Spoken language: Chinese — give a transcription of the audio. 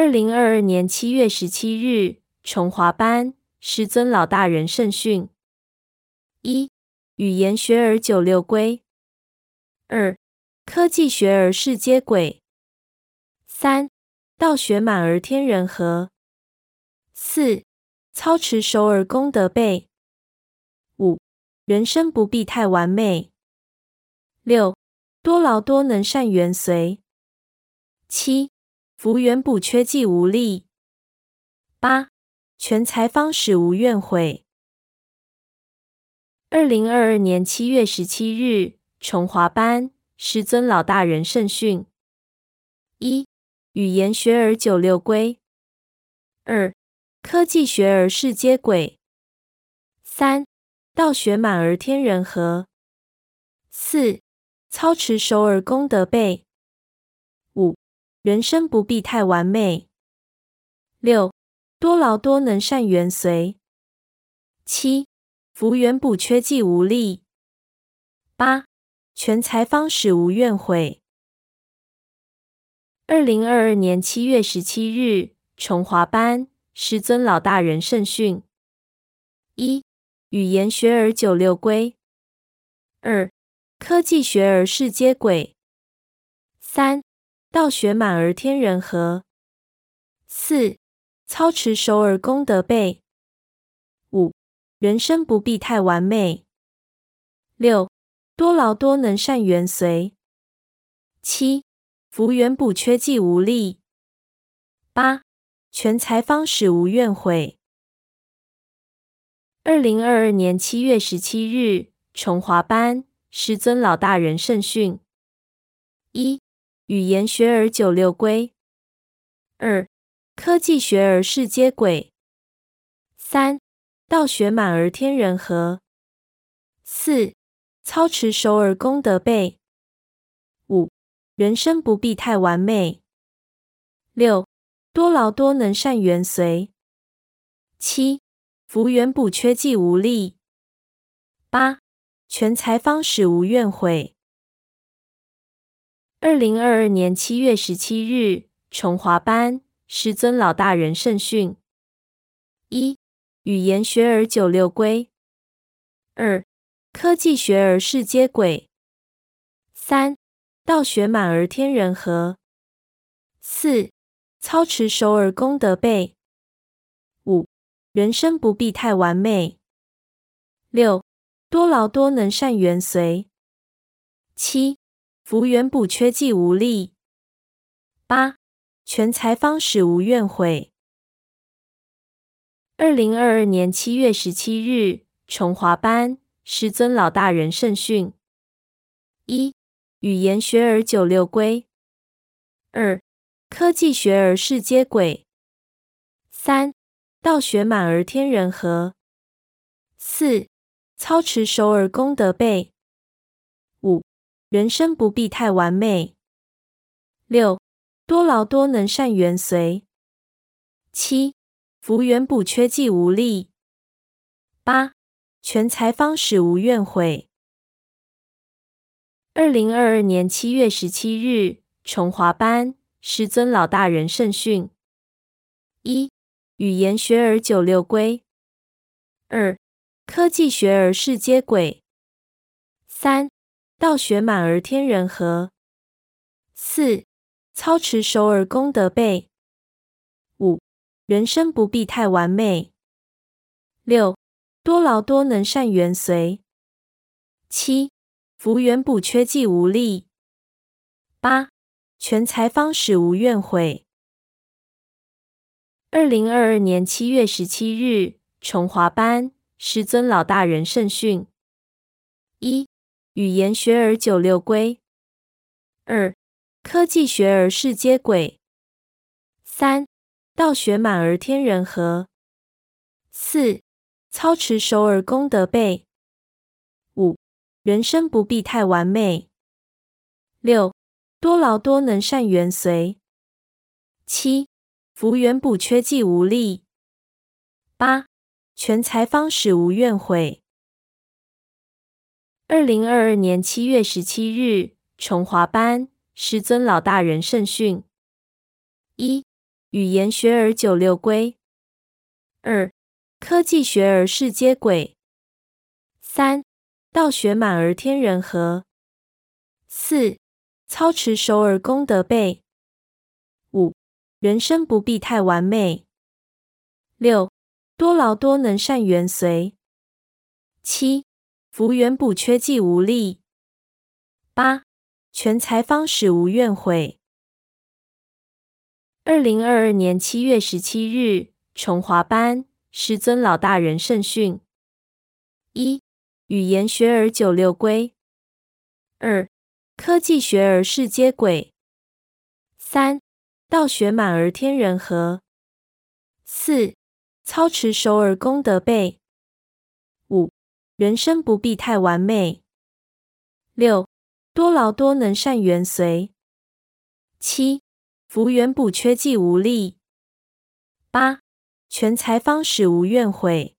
二零二二年七月十七日，崇华班师尊老大人圣训：一、语言学而九六归；二、科技学而世接轨；三、道学满而天人合；四、操持熟而功德备；五、人生不必太完美；六、多劳多能善缘随；七。福缘补缺既无力。八全才方始无怨悔。二零二二年七月十七日，崇华班师尊老大人圣训：一、语言学而九六归；二、科技学而世接轨；三、道学满而天人合；四、操持熟而功德备。人生不必太完美。六多劳多能善缘随。七福缘补缺既无力。八全才方始无怨悔。二零二二年七月十七日，崇华班师尊老大人圣训：一语言学而九六归；二科技学而世皆轨；三。道学满而天人合。四操持熟而功德备。五人生不必太完美。六多劳多能善缘随。七福缘补缺既无力。八全才方始无怨悔。二零二二年七月十七日，崇华班师尊老大人圣训：一。语言学而九六归；二、科技学而世接轨；三、道学满而天人合；四、操持熟而功德备；五、人生不必太完美；六、多劳多能善缘随；七、福缘补缺既无力；八、全才方始无怨悔。二零二二年七月十七日，崇华班师尊老大人圣训：一、语言学而九六归；二、科技学而世接轨；三、道学满而天人合；四、操持熟而功德备；五、人生不必太完美；六、多劳多能善缘随；七。福缘补缺既无力。八全才方始无怨悔。二零二二年七月十七日，崇华班师尊老大人圣训：一语言学而九六归；二科技学而世皆轨；三道学满而天人合；四操持手而功德备。人生不必太完美。六多劳多能善缘随。七福缘补缺既无力。八全才方始无怨悔。二零二二年七月十七日，崇华班师尊老大人圣训：一语言学而九六归；二科技学而世接轨；三。道学满而天人合。四操持熟而功德备。五人生不必太完美。六多劳多能善缘随。七福缘补缺既无力。八全才方始无怨悔。二零二二年七月十七日，崇华班师尊老大人圣训：一。语言学而九六归；二、科技学而世接轨；三、道学满而天人合；四、操持熟而功德备；五、人生不必太完美；六、多劳多能善缘随；七、福缘补缺既无力；八、全才方始无怨悔。二零二二年七月十七日，崇华班师尊老大人圣训：一、语言学而九六归。二、科技学而世接轨。三、道学满而天人和。四、操持熟而功德备。五、人生不必太完美。六、多劳多能善缘随。七、福缘补缺既无力。八、全才方始无怨悔。二零二二年七月十七日，崇华班师尊老大人圣训：一、语言学而九六归；二、科技学而世皆轨；三、道学满而天人和；四。操持手而功德备。人生不必太完美。六、多劳多能善缘随。七、福缘补缺既无力。八、全财方始无怨悔。